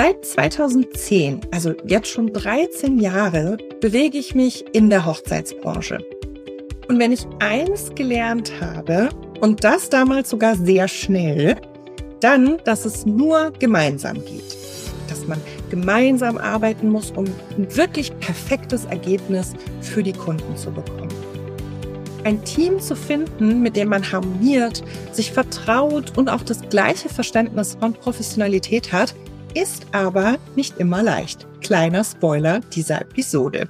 Seit 2010, also jetzt schon 13 Jahre, bewege ich mich in der Hochzeitsbranche. Und wenn ich eins gelernt habe, und das damals sogar sehr schnell, dann, dass es nur gemeinsam geht. Dass man gemeinsam arbeiten muss, um ein wirklich perfektes Ergebnis für die Kunden zu bekommen. Ein Team zu finden, mit dem man harmoniert, sich vertraut und auch das gleiche Verständnis von Professionalität hat, ist aber nicht immer leicht. Kleiner Spoiler dieser Episode.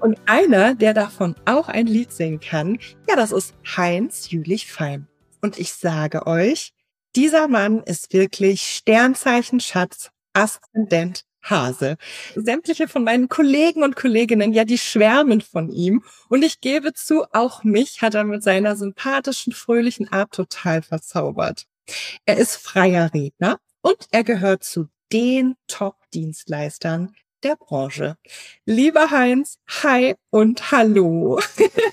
Und einer, der davon auch ein Lied singen kann, ja, das ist Heinz Jülich Fein. Und ich sage euch, dieser Mann ist wirklich Sternzeichen Schatz, Aszendent Hase. Sämtliche von meinen Kollegen und Kolleginnen, ja, die schwärmen von ihm. Und ich gebe zu, auch mich hat er mit seiner sympathischen, fröhlichen Art total verzaubert. Er ist freier Redner und er gehört zu den Top-Dienstleistern der Branche. Lieber Heinz, hi und hallo.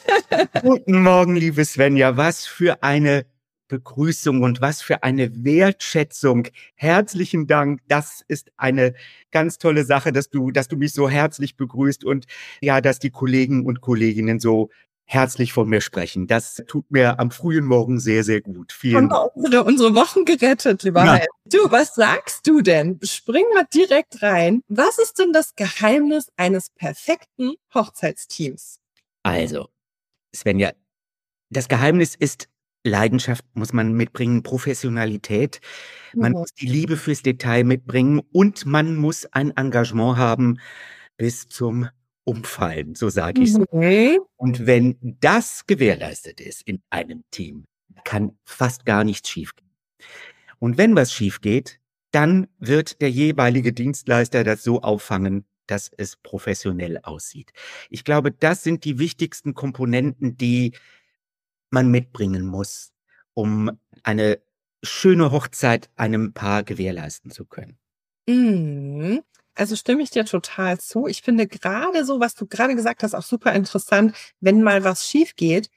Guten Morgen, liebe Svenja. Was für eine Begrüßung und was für eine Wertschätzung. Herzlichen Dank. Das ist eine ganz tolle Sache, dass du, dass du mich so herzlich begrüßt und ja, dass die Kollegen und Kolleginnen so herzlich von mir sprechen. Das tut mir am frühen Morgen sehr, sehr gut. Vielen Dank. Unsere, unsere Wochen gerettet, lieber ja. Du, was sagst du denn? Spring mal direkt rein. Was ist denn das Geheimnis eines perfekten Hochzeitsteams? Also, Svenja, das Geheimnis ist Leidenschaft muss man mitbringen, Professionalität, man mhm. muss die Liebe fürs Detail mitbringen und man muss ein Engagement haben bis zum umfallen, so sage ich mhm. Und wenn das gewährleistet ist in einem Team, kann fast gar nichts schiefgehen. Und wenn was schief geht, dann wird der jeweilige Dienstleister das so auffangen, dass es professionell aussieht. Ich glaube, das sind die wichtigsten Komponenten, die man mitbringen muss, um eine schöne Hochzeit einem Paar gewährleisten zu können. Mhm. Also stimme ich dir total zu. Ich finde gerade so, was du gerade gesagt hast, auch super interessant, wenn mal was schief geht.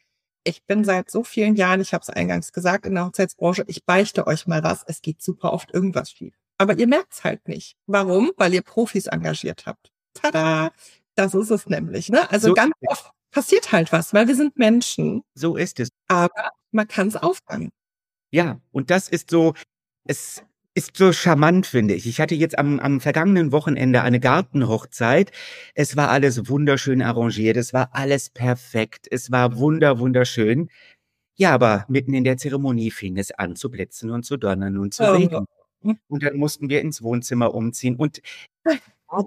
Ich bin seit so vielen Jahren, ich habe es eingangs gesagt, in der Hochzeitsbranche, ich beichte euch mal was, es geht super oft irgendwas schief. Aber ihr merkt es halt nicht. Warum? Weil ihr Profis engagiert habt. Tada! Das ist es nämlich. Ne? Also so ganz oft passiert halt was, weil wir sind Menschen. So ist es. Aber man kann es auffangen. Ja, und das ist so, es ist so charmant, finde ich. Ich hatte jetzt am, am vergangenen Wochenende eine Gartenhochzeit. Es war alles wunderschön arrangiert. Es war alles perfekt. Es war wunder, wunderschön. Ja, aber mitten in der Zeremonie fing es an zu blitzen und zu donnern und zu oh. regnen. Und dann mussten wir ins Wohnzimmer umziehen. Und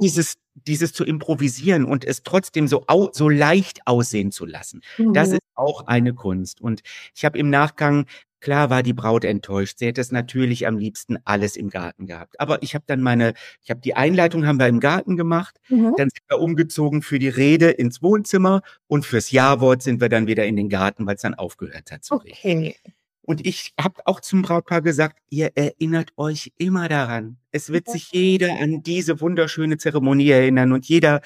dieses, dieses zu improvisieren und es trotzdem so, au, so leicht aussehen zu lassen, mhm. das ist auch eine Kunst. Und ich habe im Nachgang Klar war die Braut enttäuscht. Sie hätte es natürlich am liebsten alles im Garten gehabt. Aber ich habe dann meine, ich habe die Einleitung haben wir im Garten gemacht. Mhm. Dann sind wir umgezogen für die Rede ins Wohnzimmer und fürs Ja-Wort sind wir dann wieder in den Garten, weil es dann aufgehört hat zu okay. reden. Und ich habe auch zum Brautpaar gesagt, ihr erinnert euch immer daran. Es wird sich jeder an diese wunderschöne Zeremonie erinnern und jeder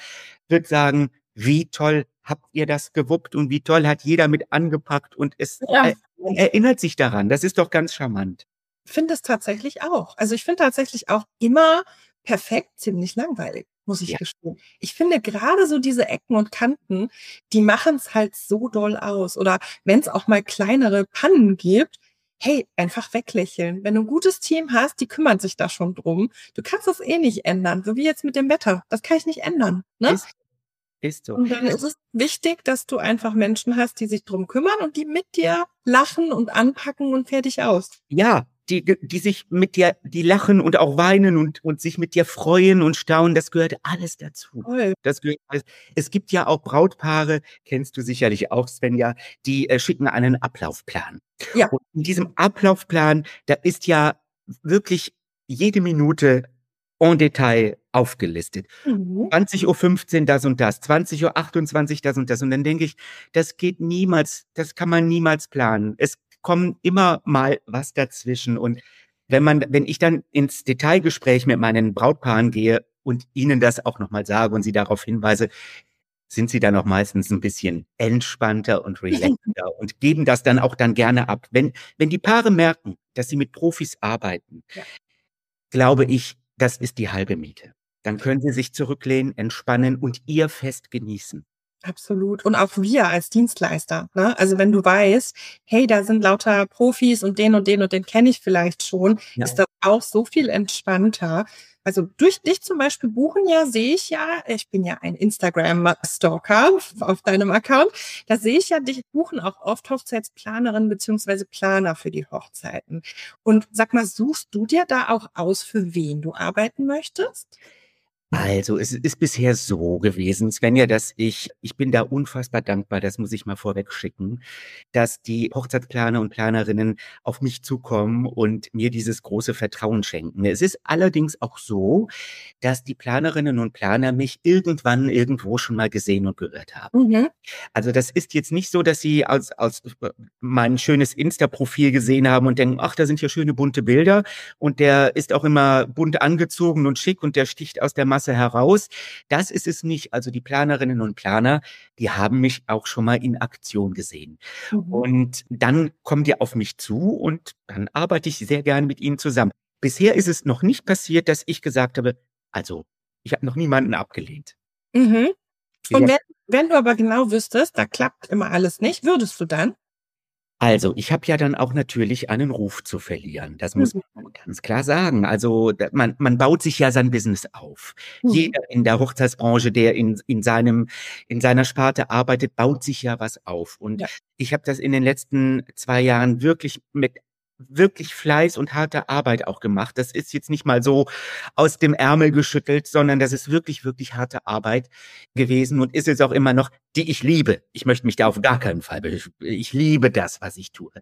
wird sagen, wie toll habt ihr das gewuppt und wie toll hat jeder mit angepackt und es ja. Man erinnert sich daran. Das ist doch ganz charmant. Ich finde es tatsächlich auch. Also ich finde tatsächlich auch immer perfekt ziemlich langweilig, muss ich ja. gestehen. Ich finde gerade so diese Ecken und Kanten, die machen es halt so doll aus. Oder wenn es auch mal kleinere Pannen gibt, hey, einfach weglächeln. Wenn du ein gutes Team hast, die kümmern sich da schon drum. Du kannst das eh nicht ändern, so wie jetzt mit dem Wetter. Das kann ich nicht ändern. Ne? Ist ist so. Und dann ist es wichtig, dass du einfach Menschen hast, die sich drum kümmern und die mit dir lachen und anpacken und fertig aus. Ja, die, die sich mit dir, die lachen und auch weinen und, und sich mit dir freuen und staunen, das gehört alles dazu. Toll. Das gehört alles. Es gibt ja auch Brautpaare, kennst du sicherlich auch, Svenja, die äh, schicken einen Ablaufplan. Ja. Und in diesem Ablaufplan, da ist ja wirklich jede Minute en Detail aufgelistet. Mhm. 20.15 Uhr das und das, 20.28 Uhr das und das. Und dann denke ich, das geht niemals, das kann man niemals planen. Es kommt immer mal was dazwischen. Und wenn man, wenn ich dann ins Detailgespräch mit meinen Brautpaaren gehe und ihnen das auch nochmal sage und sie darauf hinweise, sind sie dann auch meistens ein bisschen entspannter und relaxter und geben das dann auch dann gerne ab. Wenn, wenn die Paare merken, dass sie mit Profis arbeiten, ja. glaube ich, das ist die halbe Miete. Dann können Sie sich zurücklehnen, entspannen und Ihr Fest genießen. Absolut. Und auch wir als Dienstleister. Ne? Also wenn du weißt, hey, da sind lauter Profis und den und den und den kenne ich vielleicht schon, ja. ist das auch so viel entspannter. Also durch dich zum Beispiel buchen ja, sehe ich ja, ich bin ja ein Instagram-Stalker auf deinem Account, da sehe ich ja, dich buchen auch oft Hochzeitsplanerinnen beziehungsweise Planer für die Hochzeiten. Und sag mal, suchst du dir da auch aus, für wen du arbeiten möchtest? Also, es ist bisher so gewesen, Svenja, dass ich ich bin da unfassbar dankbar, das muss ich mal vorweg schicken, dass die Hochzeitsplaner und Planerinnen auf mich zukommen und mir dieses große Vertrauen schenken. Es ist allerdings auch so, dass die Planerinnen und Planer mich irgendwann irgendwo schon mal gesehen und gehört haben. Mhm. Also, das ist jetzt nicht so, dass sie aus aus äh, mein schönes Insta-Profil gesehen haben und denken: „Ach, da sind ja schöne bunte Bilder und der ist auch immer bunt angezogen und schick und der sticht aus der Masse heraus. Das ist es nicht. Also die Planerinnen und Planer, die haben mich auch schon mal in Aktion gesehen. Mhm. Und dann kommen die auf mich zu und dann arbeite ich sehr gerne mit ihnen zusammen. Bisher ist es noch nicht passiert, dass ich gesagt habe, also ich habe noch niemanden abgelehnt. Mhm. Und wenn, wenn du aber genau wüsstest, da klappt immer alles nicht, würdest du dann? Also, ich habe ja dann auch natürlich einen Ruf zu verlieren. Das muss mhm. man ganz klar sagen. Also, man, man baut sich ja sein Business auf. Mhm. Jeder in der Hochzeitsbranche, der in, in seinem, in seiner Sparte arbeitet, baut sich ja was auf. Und ja. ich habe das in den letzten zwei Jahren wirklich mit wirklich Fleiß und harte Arbeit auch gemacht. Das ist jetzt nicht mal so aus dem Ärmel geschüttelt, sondern das ist wirklich, wirklich harte Arbeit gewesen und ist es auch immer noch, die ich liebe. Ich möchte mich da auf gar keinen Fall, ich liebe das, was ich tue.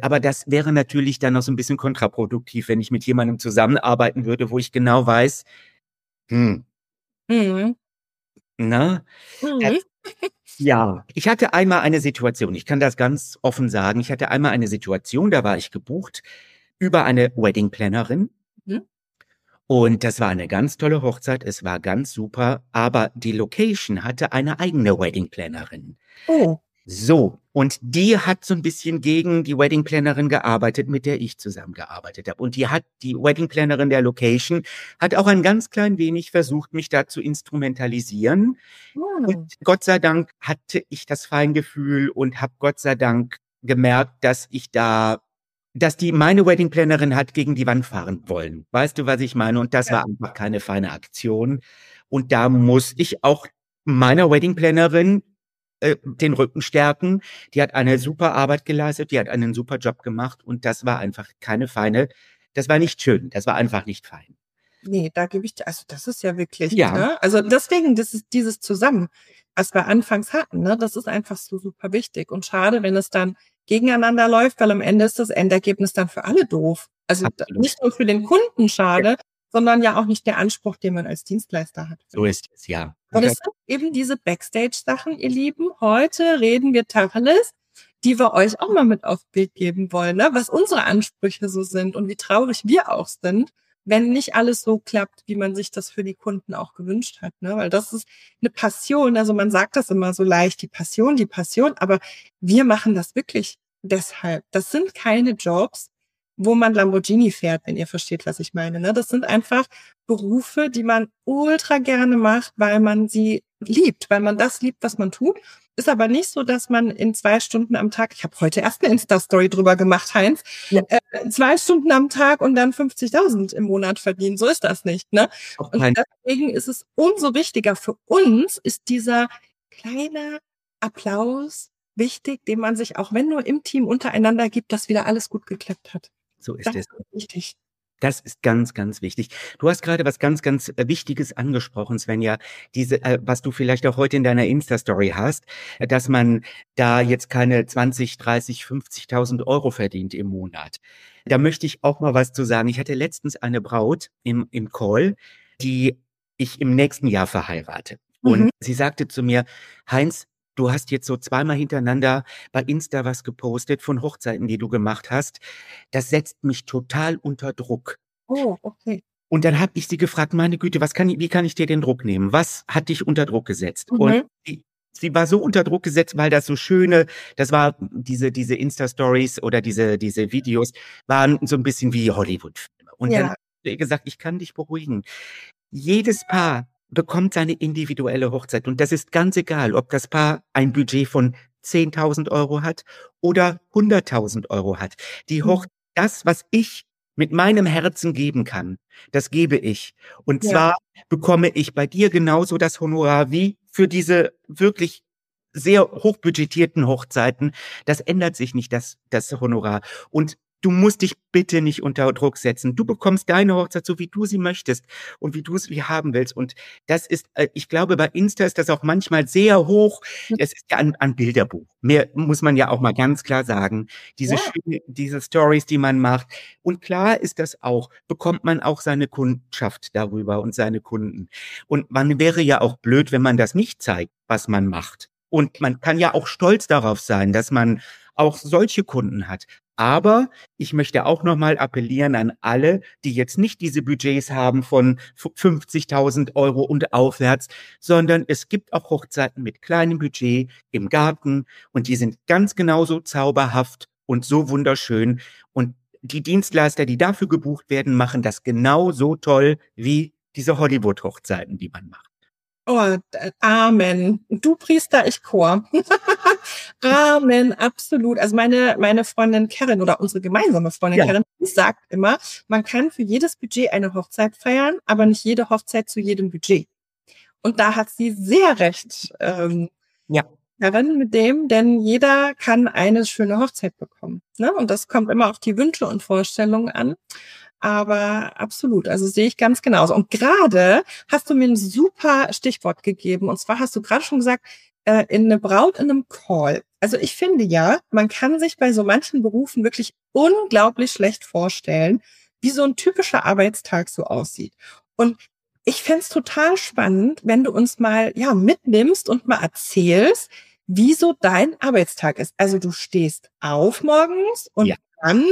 Aber das wäre natürlich dann noch so ein bisschen kontraproduktiv, wenn ich mit jemandem zusammenarbeiten würde, wo ich genau weiß, hm, mhm. na, mhm. Ja, ich hatte einmal eine Situation, ich kann das ganz offen sagen, ich hatte einmal eine Situation, da war ich gebucht über eine Wedding Plannerin. Mhm. Und das war eine ganz tolle Hochzeit, es war ganz super, aber die Location hatte eine eigene Wedding Plannerin. Oh. So, und die hat so ein bisschen gegen die Wedding Plannerin gearbeitet, mit der ich zusammengearbeitet habe. Und die hat, die Wedding Plannerin der Location, hat auch ein ganz klein wenig versucht, mich da zu instrumentalisieren. Oh. Und Gott sei Dank hatte ich das Feingefühl und habe Gott sei Dank gemerkt, dass ich da dass die meine Wedding Plannerin hat gegen die Wand fahren wollen. Weißt du, was ich meine? Und das ja. war einfach keine feine Aktion. Und da muss ich auch meiner Wedding Plannerin äh, den Rücken stärken. Die hat eine super Arbeit geleistet, die hat einen super Job gemacht und das war einfach keine feine, das war nicht schön, das war einfach nicht fein. Nee, da gebe ich, also das ist ja wirklich, ja. Ne? also deswegen, das ist dieses Zusammen, was wir anfangs hatten, ne? das ist einfach so super wichtig und schade, wenn es dann gegeneinander läuft, weil am Ende ist das Endergebnis dann für alle doof. Also Absolut. nicht nur für den Kunden schade, sondern ja auch nicht der Anspruch, den man als Dienstleister hat. So ist es, ja. Und es sind eben diese Backstage-Sachen, ihr Lieben. Heute reden wir Tacheles, die wir euch auch mal mit aufs Bild geben wollen, ne? was unsere Ansprüche so sind und wie traurig wir auch sind, wenn nicht alles so klappt, wie man sich das für die Kunden auch gewünscht hat. Ne? Weil das ist eine Passion. Also man sagt das immer so leicht, die Passion, die Passion, aber wir machen das wirklich deshalb. Das sind keine Jobs, wo man Lamborghini fährt, wenn ihr versteht, was ich meine. Ne? Das sind einfach Berufe, die man ultra gerne macht, weil man sie liebt, weil man das liebt, was man tut. Ist aber nicht so, dass man in zwei Stunden am Tag, ich habe heute erst eine Insta-Story drüber gemacht, Heinz, ja. äh, zwei Stunden am Tag und dann 50.000 im Monat verdienen. So ist das nicht. Ne? Und deswegen ist es umso wichtiger für uns, ist dieser kleine Applaus wichtig, den man sich auch wenn nur im Team untereinander gibt, dass wieder alles gut geklappt hat. So ist das es. Ist wichtig. Das ist ganz, ganz wichtig. Du hast gerade was ganz, ganz äh, Wichtiges angesprochen, Svenja. Diese, äh, was du vielleicht auch heute in deiner Insta-Story hast, äh, dass man da jetzt keine 20, 30, 50.000 Euro verdient im Monat. Da möchte ich auch mal was zu sagen. Ich hatte letztens eine Braut im, im Call, die ich im nächsten Jahr verheirate. Und mhm. sie sagte zu mir, Heinz, du hast jetzt so zweimal hintereinander bei Insta was gepostet von Hochzeiten, die du gemacht hast. Das setzt mich total unter Druck. Oh, okay. Und dann habe ich sie gefragt, meine Güte, was kann ich, wie kann ich dir den Druck nehmen? Was hat dich unter Druck gesetzt? Mhm. Und sie, sie war so unter Druck gesetzt, weil das so schöne, das war diese diese Insta Stories oder diese diese Videos waren so ein bisschen wie Hollywood. Und ja. dann Wie gesagt, ich kann dich beruhigen. Jedes Paar bekommt seine individuelle Hochzeit und das ist ganz egal, ob das Paar ein Budget von 10.000 Euro hat oder 100.000 Euro hat. Die Hoch, das, was ich mit meinem Herzen geben kann, das gebe ich. Und ja. zwar bekomme ich bei dir genauso das Honorar wie für diese wirklich sehr hochbudgetierten Hochzeiten. Das ändert sich nicht, das, das Honorar. Und Du musst dich bitte nicht unter Druck setzen. Du bekommst deine Hochzeit so, wie du sie möchtest und wie du es wie haben willst. Und das ist, äh, ich glaube, bei Insta ist das auch manchmal sehr hoch. Es ist ja ein, ein Bilderbuch. Mehr muss man ja auch mal ganz klar sagen. Diese, ja. schöne, diese Stories, die man macht. Und klar ist das auch, bekommt man auch seine Kundschaft darüber und seine Kunden. Und man wäre ja auch blöd, wenn man das nicht zeigt, was man macht. Und man kann ja auch stolz darauf sein, dass man auch solche Kunden hat. Aber ich möchte auch nochmal appellieren an alle, die jetzt nicht diese Budgets haben von 50.000 Euro und aufwärts, sondern es gibt auch Hochzeiten mit kleinem Budget im Garten und die sind ganz genauso zauberhaft und so wunderschön. Und die Dienstleister, die dafür gebucht werden, machen das genauso toll wie diese Hollywood-Hochzeiten, die man macht. Oh, Amen. Du Priester, ich Chor. Amen, absolut. Also meine, meine Freundin Karen oder unsere gemeinsame Freundin ja. Karen sagt immer, man kann für jedes Budget eine Hochzeit feiern, aber nicht jede Hochzeit zu jedem Budget. Und da hat sie sehr recht. Ähm, ja. Darin mit dem, denn jeder kann eine schöne Hochzeit bekommen. Ne? Und das kommt immer auf die Wünsche und Vorstellungen an. Aber absolut, also sehe ich ganz genauso. Und gerade hast du mir ein super Stichwort gegeben. Und zwar hast du gerade schon gesagt, äh, in eine Braut in einem Call. Also ich finde ja, man kann sich bei so manchen Berufen wirklich unglaublich schlecht vorstellen, wie so ein typischer Arbeitstag so aussieht. Und ich fände total spannend, wenn du uns mal ja mitnimmst und mal erzählst, wie so dein Arbeitstag ist. Also du stehst auf morgens und ja. dann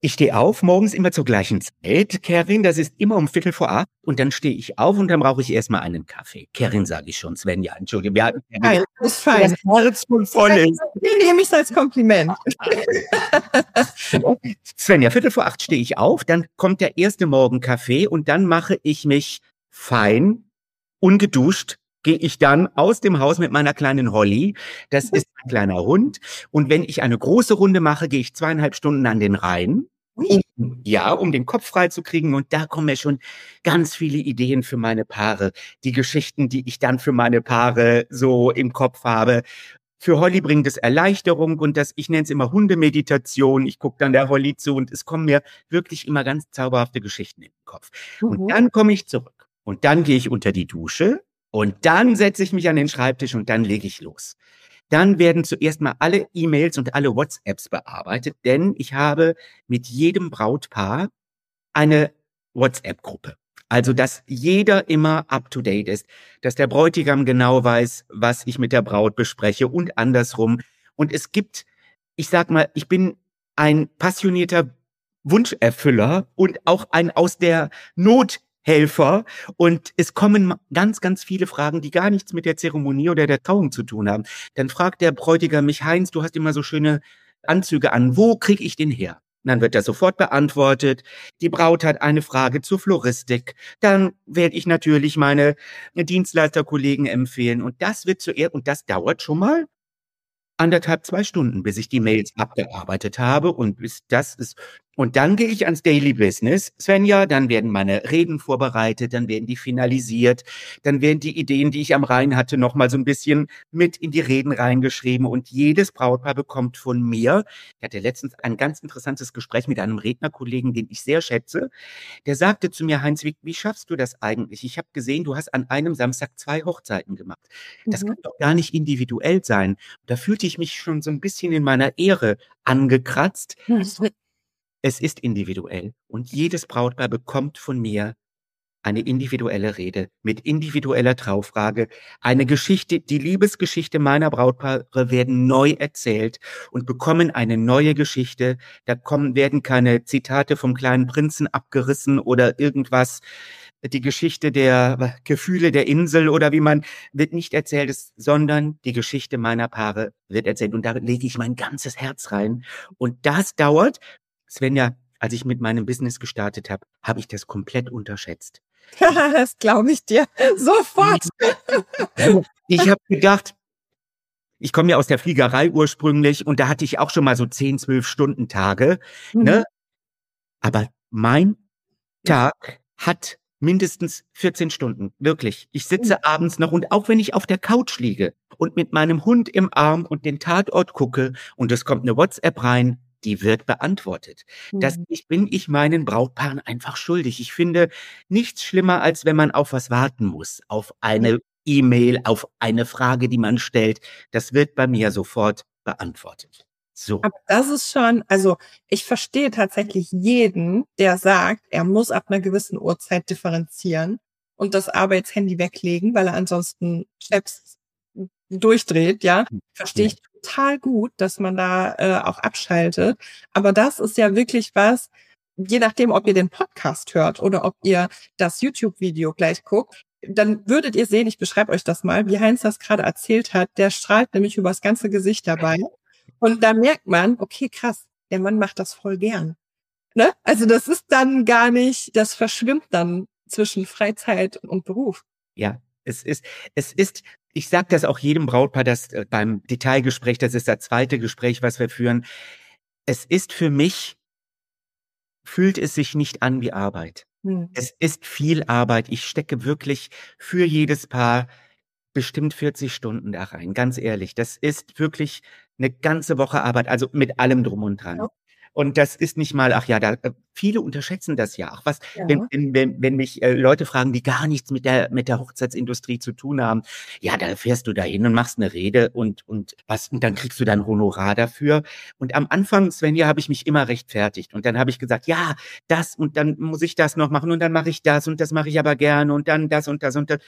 ich stehe auf morgens immer zur gleichen Zeit, Kerin, das ist immer um Viertel vor acht. Und dann stehe ich auf und dann brauche ich erstmal einen Kaffee. Kerin sage ich schon, Svenja, entschuldige. Hatten Nein, ist fein. Das Herz voll ist. Den nehme ich als Kompliment. Svenja, Viertel vor acht stehe ich auf, dann kommt der erste Morgenkaffee und dann mache ich mich fein, ungeduscht, gehe ich dann aus dem Haus mit meiner kleinen Holly. Das ist ein kleiner Hund. Und wenn ich eine große Runde mache, gehe ich zweieinhalb Stunden an den Rhein. Um, ja, um den Kopf frei zu kriegen. Und da kommen mir schon ganz viele Ideen für meine Paare. Die Geschichten, die ich dann für meine Paare so im Kopf habe. Für Holly bringt es Erleichterung und das, ich nenne es immer Hundemeditation. Ich gucke dann der Holly zu und es kommen mir wirklich immer ganz zauberhafte Geschichten in den Kopf. Mhm. Und dann komme ich zurück. Und dann gehe ich unter die Dusche und dann setze ich mich an den Schreibtisch und dann lege ich los. Dann werden zuerst mal alle E-Mails und alle WhatsApps bearbeitet, denn ich habe mit jedem Brautpaar eine WhatsApp-Gruppe. Also, dass jeder immer up to date ist, dass der Bräutigam genau weiß, was ich mit der Braut bespreche und andersrum. Und es gibt, ich sag mal, ich bin ein passionierter Wunscherfüller und auch ein aus der Not Helfer. Und es kommen ganz, ganz viele Fragen, die gar nichts mit der Zeremonie oder der Trauung zu tun haben. Dann fragt der Bräutigam mich, Heinz, du hast immer so schöne Anzüge an. Wo kriege ich den her? dann wird das sofort beantwortet. Die Braut hat eine Frage zur Floristik. Dann werde ich natürlich meine Dienstleisterkollegen empfehlen. Und das wird zuerst, und das dauert schon mal anderthalb, zwei Stunden, bis ich die Mails abgearbeitet habe und bis das ist. Und dann gehe ich ans Daily Business, Svenja, dann werden meine Reden vorbereitet, dann werden die finalisiert, dann werden die Ideen, die ich am Rhein hatte, nochmal so ein bisschen mit in die Reden reingeschrieben und jedes Brautpaar bekommt von mir, ich hatte letztens ein ganz interessantes Gespräch mit einem Rednerkollegen, den ich sehr schätze, der sagte zu mir, Heinz, wie, wie schaffst du das eigentlich? Ich habe gesehen, du hast an einem Samstag zwei Hochzeiten gemacht. Das mhm. kann doch gar nicht individuell sein. Da fühlte ich mich schon so ein bisschen in meiner Ehre angekratzt. Es ist individuell und jedes Brautpaar bekommt von mir eine individuelle Rede mit individueller Traufrage. Eine Geschichte, die Liebesgeschichte meiner Brautpaare werden neu erzählt und bekommen eine neue Geschichte. Da kommen, werden keine Zitate vom kleinen Prinzen abgerissen oder irgendwas. Die Geschichte der Gefühle der Insel oder wie man wird nicht erzählt, sondern die Geschichte meiner Paare wird erzählt. Und da lege ich mein ganzes Herz rein. Und das dauert Svenja, als ich mit meinem Business gestartet habe, habe ich das komplett unterschätzt. das glaube ich dir sofort. ich habe gedacht, ich komme ja aus der Fliegerei ursprünglich und da hatte ich auch schon mal so 10, 12 Stunden Tage. Mhm. Ne? Aber mein Tag hat mindestens 14 Stunden. Wirklich. Ich sitze mhm. abends noch und auch wenn ich auf der Couch liege und mit meinem Hund im Arm und den Tatort gucke und es kommt eine WhatsApp rein, die wird beantwortet. Mhm. Das ich, bin ich meinen Brautpaaren einfach schuldig. Ich finde nichts schlimmer, als wenn man auf was warten muss, auf eine E-Mail, auf eine Frage, die man stellt. Das wird bei mir sofort beantwortet. So. Aber das ist schon, also ich verstehe tatsächlich jeden, der sagt, er muss ab einer gewissen Uhrzeit differenzieren und das Arbeitshandy weglegen, weil er ansonsten Steps durchdreht, ja. Hm, verstehe ich total gut, dass man da äh, auch abschaltet. Aber das ist ja wirklich was, je nachdem, ob ihr den Podcast hört oder ob ihr das YouTube-Video gleich guckt, dann würdet ihr sehen, ich beschreibe euch das mal, wie Heinz das gerade erzählt hat, der strahlt nämlich übers ganze Gesicht dabei. Und da merkt man, okay, krass, der Mann macht das voll gern. Ne? Also das ist dann gar nicht, das verschwimmt dann zwischen Freizeit und Beruf. Ja, es ist, es ist, ich sage das auch jedem Brautpaar, das äh, beim Detailgespräch, das ist das zweite Gespräch, was wir führen. Es ist für mich, fühlt es sich nicht an wie Arbeit. Hm. Es ist viel Arbeit. Ich stecke wirklich für jedes Paar bestimmt 40 Stunden da rein, ganz ehrlich. Das ist wirklich eine ganze Woche Arbeit, also mit allem drum und dran. Ja. Und das ist nicht mal, ach ja, da, äh, viele unterschätzen das ja auch. Was, ja. wenn, wenn, wenn mich äh, Leute fragen, die gar nichts mit der, mit der Hochzeitsindustrie zu tun haben, ja, da fährst du da hin und machst eine Rede und, und was, und dann kriegst du dein Honorar dafür. Und am Anfang, Svenja, habe ich mich immer rechtfertigt. Und dann habe ich gesagt, ja, das und dann muss ich das noch machen und dann mache ich das und das mache ich aber gerne und dann das und das und das.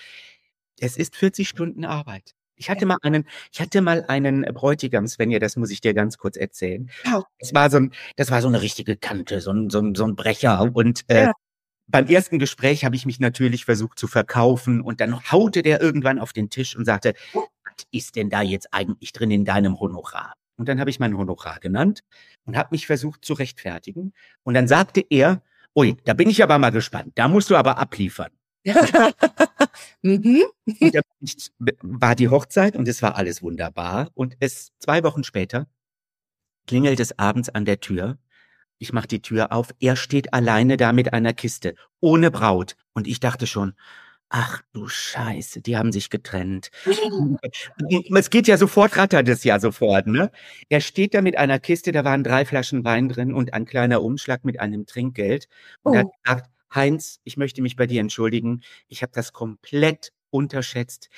Es ist 40 Stunden Arbeit. Ich hatte mal einen, ich hatte mal einen Bräutigam, Svenja, das muss ich dir ganz kurz erzählen. Oh. Das war so ein, das war so eine richtige Kante, so ein, so ein, so ein Brecher. Und äh, ja. beim ersten Gespräch habe ich mich natürlich versucht zu verkaufen und dann haute der irgendwann auf den Tisch und sagte, was ist denn da jetzt eigentlich drin in deinem Honorar? Und dann habe ich mein Honorar genannt und habe mich versucht zu rechtfertigen. Und dann sagte er, ui, da bin ich aber mal gespannt, da musst du aber abliefern. mhm. Und dann war die Hochzeit und es war alles wunderbar. Und es zwei Wochen später klingelt es abends an der Tür. Ich mache die Tür auf. Er steht alleine da mit einer Kiste, ohne Braut. Und ich dachte schon, ach du Scheiße, die haben sich getrennt. es geht ja sofort, rattert es ja sofort, ne? Er steht da mit einer Kiste, da waren drei Flaschen Wein drin und ein kleiner Umschlag mit einem Trinkgeld. Und oh. er sagt, Heinz, ich möchte mich bei dir entschuldigen. Ich habe das komplett unterschätzt.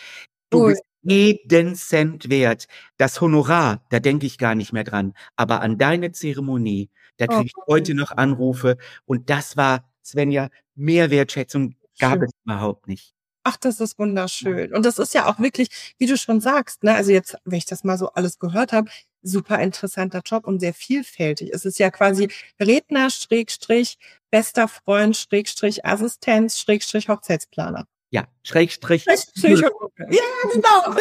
Du bist jeden Cent wert. Das Honorar, da denke ich gar nicht mehr dran. Aber an deine Zeremonie, da kriege ich heute noch Anrufe. Und das war, Svenja, mehr Wertschätzung gab Schön. es überhaupt nicht. Ach, das ist wunderschön. Und das ist ja auch wirklich, wie du schon sagst, ne, also jetzt, wenn ich das mal so alles gehört habe, super interessanter Job und sehr vielfältig. Es ist ja quasi Redner, Schrägstrich, bester Freund, Schrägstrich, Assistenz, Schrägstrich, Hochzeitsplaner. Ja, Schrägstrich. Schrägstrich ja, genau.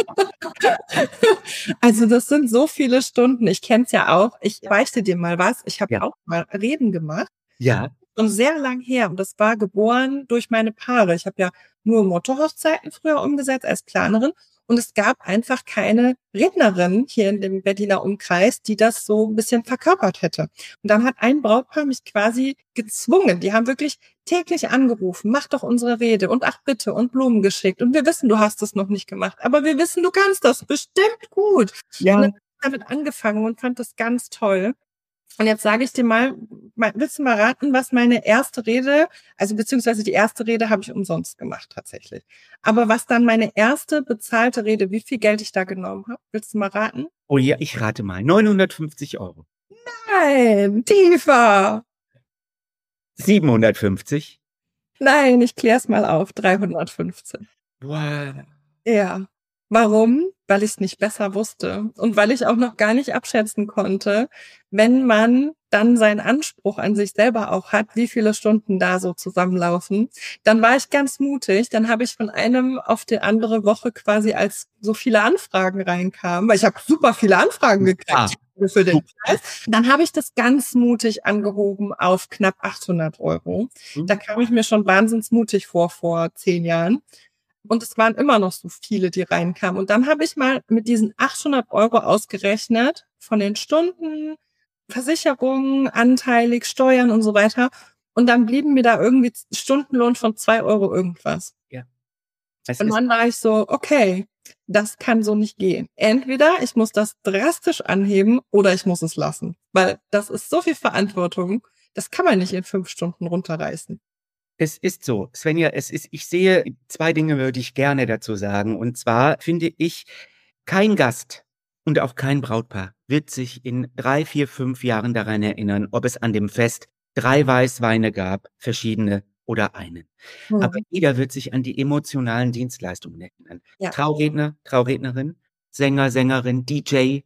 also das sind so viele Stunden. Ich kenne es ja auch. Ich beichte dir mal was. Ich habe ja. auch mal Reden gemacht. Ja. Schon sehr lang her. Und das war geboren durch meine Paare. Ich habe ja nur Mottohochzeiten früher umgesetzt als Planerin. Und es gab einfach keine Rednerin hier in dem Berliner Umkreis, die das so ein bisschen verkörpert hätte. Und dann hat ein Brautpaar mich quasi gezwungen. Die haben wirklich täglich angerufen, mach doch unsere Rede und ach bitte und Blumen geschickt. Und wir wissen, du hast es noch nicht gemacht, aber wir wissen, du kannst das bestimmt gut. Ja. Und dann damit angefangen und fand das ganz toll. Und jetzt sage ich dir mal, willst du mal raten, was meine erste Rede, also beziehungsweise die erste Rede habe ich umsonst gemacht tatsächlich. Aber was dann meine erste bezahlte Rede, wie viel Geld ich da genommen habe, willst du mal raten? Oh ja, ich rate mal. 950 Euro. Nein, tiefer. 750. Nein, ich klär's mal auf. 315. Wow. Ja. Warum? Weil ich es nicht besser wusste und weil ich auch noch gar nicht abschätzen konnte, wenn man dann seinen Anspruch an sich selber auch hat, wie viele Stunden da so zusammenlaufen, dann war ich ganz mutig. Dann habe ich von einem auf die andere Woche quasi, als so viele Anfragen reinkamen, weil ich habe super viele Anfragen gekriegt. Ah. für den Preis. Dann habe ich das ganz mutig angehoben auf knapp 800 Euro. Mhm. Da kam ich mir schon wahnsinnsmutig vor, vor zehn Jahren. Und es waren immer noch so viele, die reinkamen. Und dann habe ich mal mit diesen 800 Euro ausgerechnet von den Stunden, Versicherungen, anteilig, Steuern und so weiter. Und dann blieben mir da irgendwie Stundenlohn von zwei Euro irgendwas. Ja. Es und dann war ich so, okay, das kann so nicht gehen. Entweder ich muss das drastisch anheben oder ich muss es lassen. Weil das ist so viel Verantwortung, das kann man nicht in fünf Stunden runterreißen. Es ist so, Svenja, es ist, ich sehe, zwei Dinge würde ich gerne dazu sagen. Und zwar finde ich, kein Gast und auch kein Brautpaar wird sich in drei, vier, fünf Jahren daran erinnern, ob es an dem Fest drei Weißweine gab, verschiedene oder einen. Mhm. Aber jeder wird sich an die emotionalen Dienstleistungen erinnern. Ja. Trauredner, Traurednerin, Sänger, Sängerin, DJ,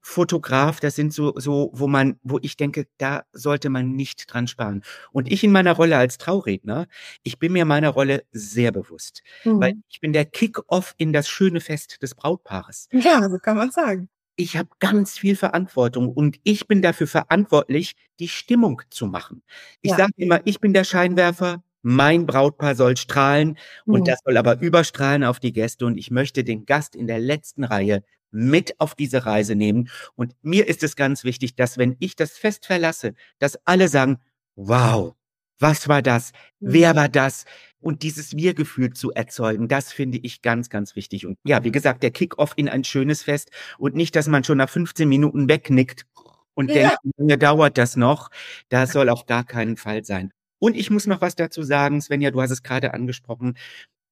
Fotograf, das sind so, so, wo man, wo ich denke, da sollte man nicht dran sparen. Und ich in meiner Rolle als Trauredner, ich bin mir meiner Rolle sehr bewusst, mhm. weil ich bin der Kick-off in das schöne Fest des Brautpaares. Ja, so kann man sagen. Ich habe ganz viel Verantwortung und ich bin dafür verantwortlich, die Stimmung zu machen. Ich ja. sage immer, ich bin der Scheinwerfer, mein Brautpaar soll strahlen und mhm. das soll aber überstrahlen auf die Gäste und ich möchte den Gast in der letzten Reihe mit auf diese Reise nehmen. Und mir ist es ganz wichtig, dass wenn ich das Fest verlasse, dass alle sagen, wow, was war das? Mhm. Wer war das? Und dieses Wir-Gefühl zu erzeugen, das finde ich ganz, ganz wichtig. Und ja, wie gesagt, der Kick-off in ein schönes Fest und nicht, dass man schon nach 15 Minuten wegnickt und ja. denkt, wie lange dauert das noch? Das soll auf gar keinen Fall sein. Und ich muss noch was dazu sagen, Svenja, du hast es gerade angesprochen.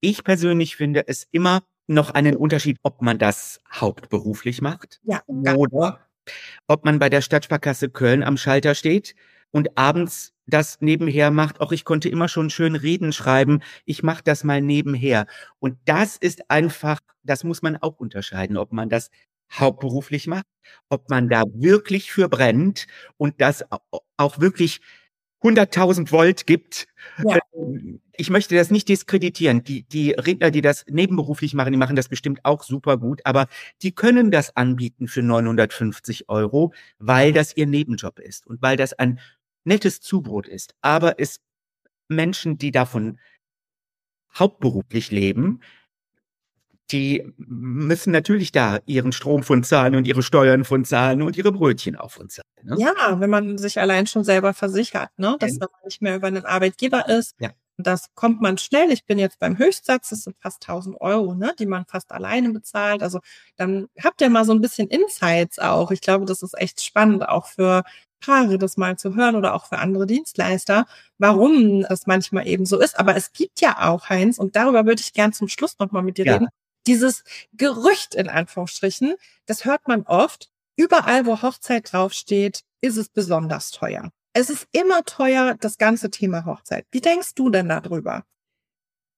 Ich persönlich finde es immer noch einen Unterschied, ob man das hauptberuflich macht ja, oder ob man bei der Stadtsparkasse Köln am Schalter steht und abends das nebenher macht. Auch ich konnte immer schon schön Reden schreiben. Ich mache das mal nebenher. Und das ist einfach, das muss man auch unterscheiden, ob man das hauptberuflich macht, ob man da wirklich für brennt und das auch wirklich 100.000 Volt gibt. Ja. Ähm, ich möchte das nicht diskreditieren. Die, die Redner, die das nebenberuflich machen, die machen das bestimmt auch super gut, aber die können das anbieten für 950 Euro, weil das ihr Nebenjob ist und weil das ein nettes Zubrot ist. Aber es Menschen, die davon hauptberuflich leben, die müssen natürlich da ihren Strom von zahlen und ihre Steuern von zahlen und ihre Brötchen auch von zahlen. Ne? Ja, wenn man sich allein schon selber versichert, ne? dass ja. man nicht mehr über einen Arbeitgeber ist. Ja. Das kommt man schnell. Ich bin jetzt beim Höchstsatz, das sind fast 1000 Euro, ne, die man fast alleine bezahlt. Also dann habt ihr mal so ein bisschen Insights auch. Ich glaube, das ist echt spannend, auch für Paare das mal zu hören oder auch für andere Dienstleister, warum es manchmal eben so ist. Aber es gibt ja auch, Heinz, und darüber würde ich gern zum Schluss nochmal mit dir ja. reden, dieses Gerücht in Anführungsstrichen, das hört man oft. Überall, wo Hochzeit draufsteht, ist es besonders teuer. Es ist immer teuer, das ganze Thema Hochzeit. Wie denkst du denn darüber?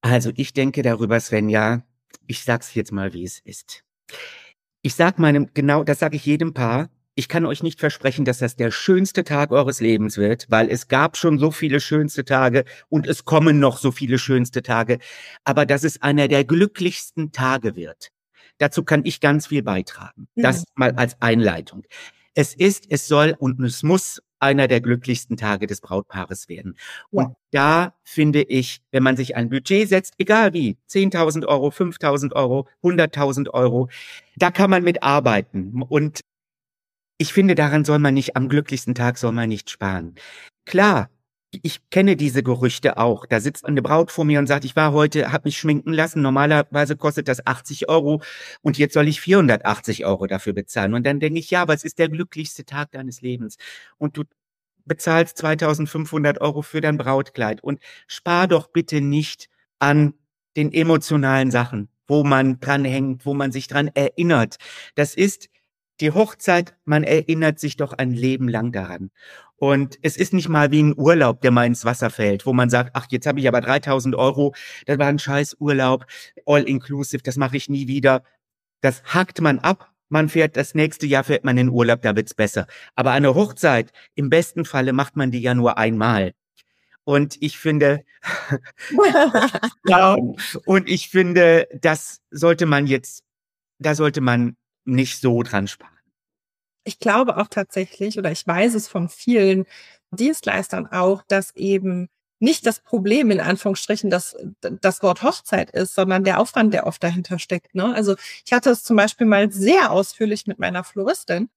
Also ich denke darüber, Svenja, ich sag's jetzt mal, wie es ist. Ich sag meinem, genau, das sage ich jedem Paar, ich kann euch nicht versprechen, dass das der schönste Tag eures Lebens wird, weil es gab schon so viele schönste Tage und es kommen noch so viele schönste Tage, aber dass es einer der glücklichsten Tage wird. Dazu kann ich ganz viel beitragen. Das mal als Einleitung. Es ist, es soll und es muss einer der glücklichsten Tage des Brautpaares werden. Ja. Und da finde ich, wenn man sich ein Budget setzt, egal wie, 10.000 Euro, 5.000 Euro, 100.000 Euro, da kann man mit arbeiten. Und ich finde, daran soll man nicht, am glücklichsten Tag soll man nicht sparen. Klar, ich kenne diese Gerüchte auch. Da sitzt eine Braut vor mir und sagt, ich war heute, habe mich schminken lassen. Normalerweise kostet das 80 Euro und jetzt soll ich 480 Euro dafür bezahlen. Und dann denke ich, ja, es ist der glücklichste Tag deines Lebens. Und du bezahlst 2500 Euro für dein Brautkleid und spar doch bitte nicht an den emotionalen Sachen, wo man dran hängt, wo man sich dran erinnert. Das ist die Hochzeit, man erinnert sich doch ein Leben lang daran. Und es ist nicht mal wie ein Urlaub, der mal ins Wasser fällt, wo man sagt, ach, jetzt habe ich aber 3000 Euro, das war ein scheiß Urlaub, all inclusive, das mache ich nie wieder. Das hakt man ab, man fährt das nächste Jahr fährt man in Urlaub, da wird's besser. Aber eine Hochzeit, im besten Falle macht man die ja nur einmal. Und ich finde, ja, und ich finde, das sollte man jetzt, da sollte man nicht so dran sparen. ich glaube auch tatsächlich, oder ich weiß es von vielen Dienstleistern auch, dass eben nicht das Problem in Anführungsstrichen das, das Wort Hochzeit ist, sondern der Aufwand, der oft dahinter steckt. Ne? Also ich hatte es zum Beispiel mal sehr ausführlich mit meiner Floristin,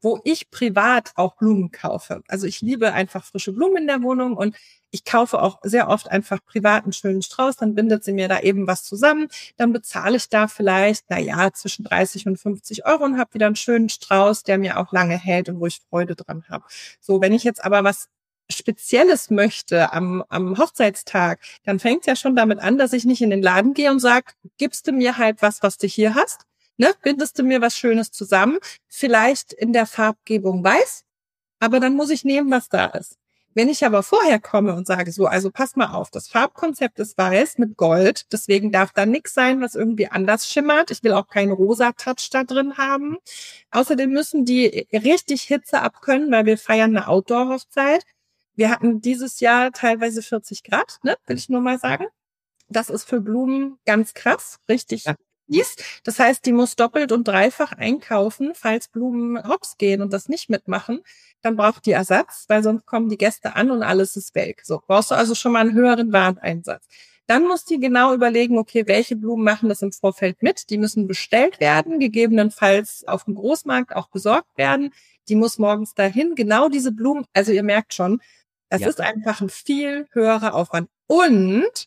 wo ich privat auch Blumen kaufe. Also ich liebe einfach frische Blumen in der Wohnung und ich kaufe auch sehr oft einfach privat einen schönen Strauß, dann bindet sie mir da eben was zusammen, dann bezahle ich da vielleicht, na ja, zwischen 30 und 50 Euro und habe wieder einen schönen Strauß, der mir auch lange hält und wo ich Freude dran habe. So, wenn ich jetzt aber was Spezielles möchte am, am Hochzeitstag, dann fängt es ja schon damit an, dass ich nicht in den Laden gehe und sage, gibst du mir halt was, was du hier hast, ne? bindest du mir was Schönes zusammen, vielleicht in der Farbgebung weiß, aber dann muss ich nehmen, was da ist. Wenn ich aber vorher komme und sage so, also pass mal auf, das Farbkonzept ist weiß mit Gold, deswegen darf da nichts sein, was irgendwie anders schimmert. Ich will auch keinen rosa Touch da drin haben. Außerdem müssen die richtig Hitze abkönnen, weil wir feiern eine Outdoor-Hochzeit. Wir hatten dieses Jahr teilweise 40 Grad, ne, will ich nur mal sagen. Das ist für Blumen ganz krass, richtig ja. Das heißt, die muss doppelt und dreifach einkaufen, falls Blumen hops gehen und das nicht mitmachen. Dann braucht die Ersatz, weil sonst kommen die Gäste an und alles ist weg. So brauchst du also schon mal einen höheren Wareneinsatz. Dann muss die genau überlegen, okay, welche Blumen machen das im Vorfeld mit? Die müssen bestellt werden, gegebenenfalls auf dem Großmarkt auch besorgt werden. Die muss morgens dahin. Genau diese Blumen, also ihr merkt schon, es ja. ist einfach ein viel höherer Aufwand. Und,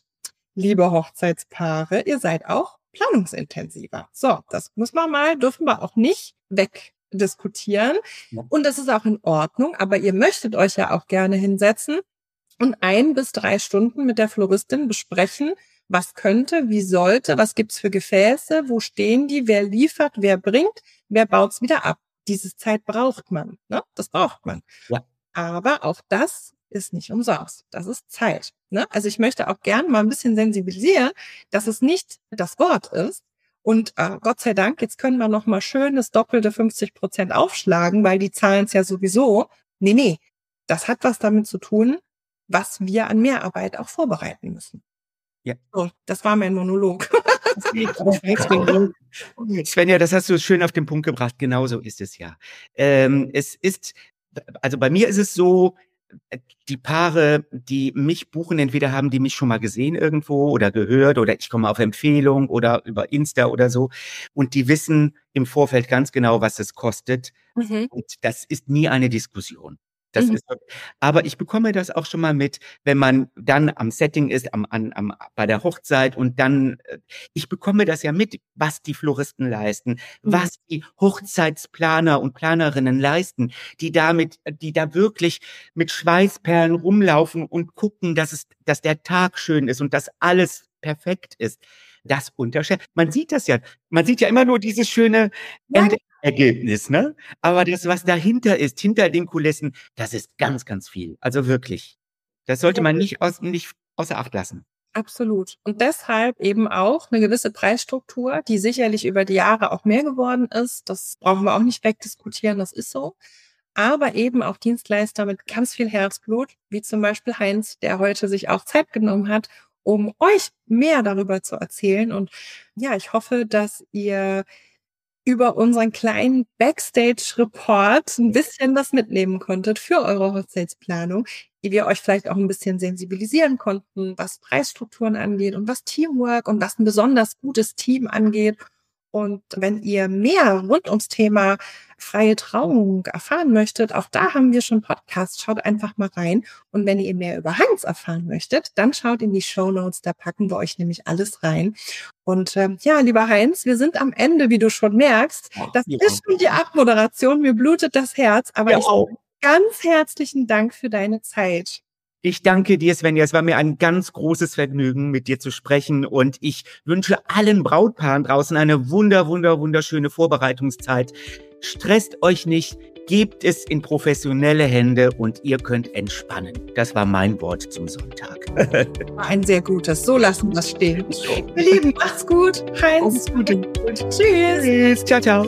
liebe Hochzeitspaare, ihr seid auch planungsintensiver. So, das muss man mal, dürfen wir auch nicht wegdiskutieren. Ja. Und das ist auch in Ordnung, aber ihr möchtet euch ja auch gerne hinsetzen und ein bis drei Stunden mit der Floristin besprechen, was könnte, wie sollte, was gibt's für Gefäße, wo stehen die, wer liefert, wer bringt, wer baut's wieder ab. Diese Zeit braucht man, ne? Das braucht man. Ja. Aber auch das ist nicht umsonst. Das ist Zeit. Ne? Also ich möchte auch gern mal ein bisschen sensibilisieren, dass es nicht das Wort ist. Und äh, Gott sei Dank, jetzt können wir noch mal schön das doppelte 50 Prozent aufschlagen, weil die zahlen es ja sowieso. Nee, nee, das hat was damit zu tun, was wir an Mehrarbeit auch vorbereiten müssen. Ja. So, das war mein Monolog. Svenja, das hast du schön auf den Punkt gebracht. Genauso ist es ja. Ähm, es ist, also bei mir ist es so, die Paare, die mich buchen, entweder haben die mich schon mal gesehen irgendwo oder gehört oder ich komme auf Empfehlung oder über Insta oder so und die wissen im Vorfeld ganz genau, was es kostet. Mhm. Und das ist nie eine Diskussion. Das mhm. ist, aber ich bekomme das auch schon mal mit, wenn man dann am Setting ist, am, am, am, bei der Hochzeit und dann, äh, ich bekomme das ja mit, was die Floristen leisten, mhm. was die Hochzeitsplaner und Planerinnen leisten, die damit, die da wirklich mit Schweißperlen rumlaufen und gucken, dass es, dass der Tag schön ist und dass alles perfekt ist. Das unterschätzt. Man sieht das ja. Man sieht ja immer nur dieses schöne Ende, Ergebnis, ne? Aber das, was dahinter ist, hinter den Kulissen, das ist ganz, ganz viel. Also wirklich. Das sollte man nicht, aus, nicht außer Acht lassen. Absolut. Und deshalb eben auch eine gewisse Preisstruktur, die sicherlich über die Jahre auch mehr geworden ist. Das brauchen wir auch nicht wegdiskutieren, das ist so. Aber eben auch Dienstleister mit ganz viel Herzblut, wie zum Beispiel Heinz, der heute sich auch Zeit genommen hat, um euch mehr darüber zu erzählen. Und ja, ich hoffe, dass ihr über unseren kleinen Backstage-Report ein bisschen was mitnehmen konntet für eure Hochzeitsplanung, wie wir euch vielleicht auch ein bisschen sensibilisieren konnten, was Preisstrukturen angeht und was Teamwork und was ein besonders gutes Team angeht und wenn ihr mehr rund ums Thema freie Trauung erfahren möchtet, auch da haben wir schon Podcasts. Schaut einfach mal rein. Und wenn ihr mehr über Heinz erfahren möchtet, dann schaut in die Show Notes. Da packen wir euch nämlich alles rein. Und ähm, ja, lieber Heinz, wir sind am Ende, wie du schon merkst. Das ja. ist schon die Abmoderation. Mir blutet das Herz. Aber ja, ich ganz herzlichen Dank für deine Zeit. Ich danke dir, Svenja. Es war mir ein ganz großes Vergnügen, mit dir zu sprechen. Und ich wünsche allen Brautpaaren draußen eine wunder, wunder, wunderschöne Vorbereitungszeit. Stresst euch nicht, gebt es in professionelle Hände und ihr könnt entspannen. Das war mein Wort zum Sonntag. Ein sehr gutes. So lassen wir es stehen. Ihr Lieben, macht's gut. Heinz. Alles Gute. Tschüss. Tschüss. Ciao, ciao.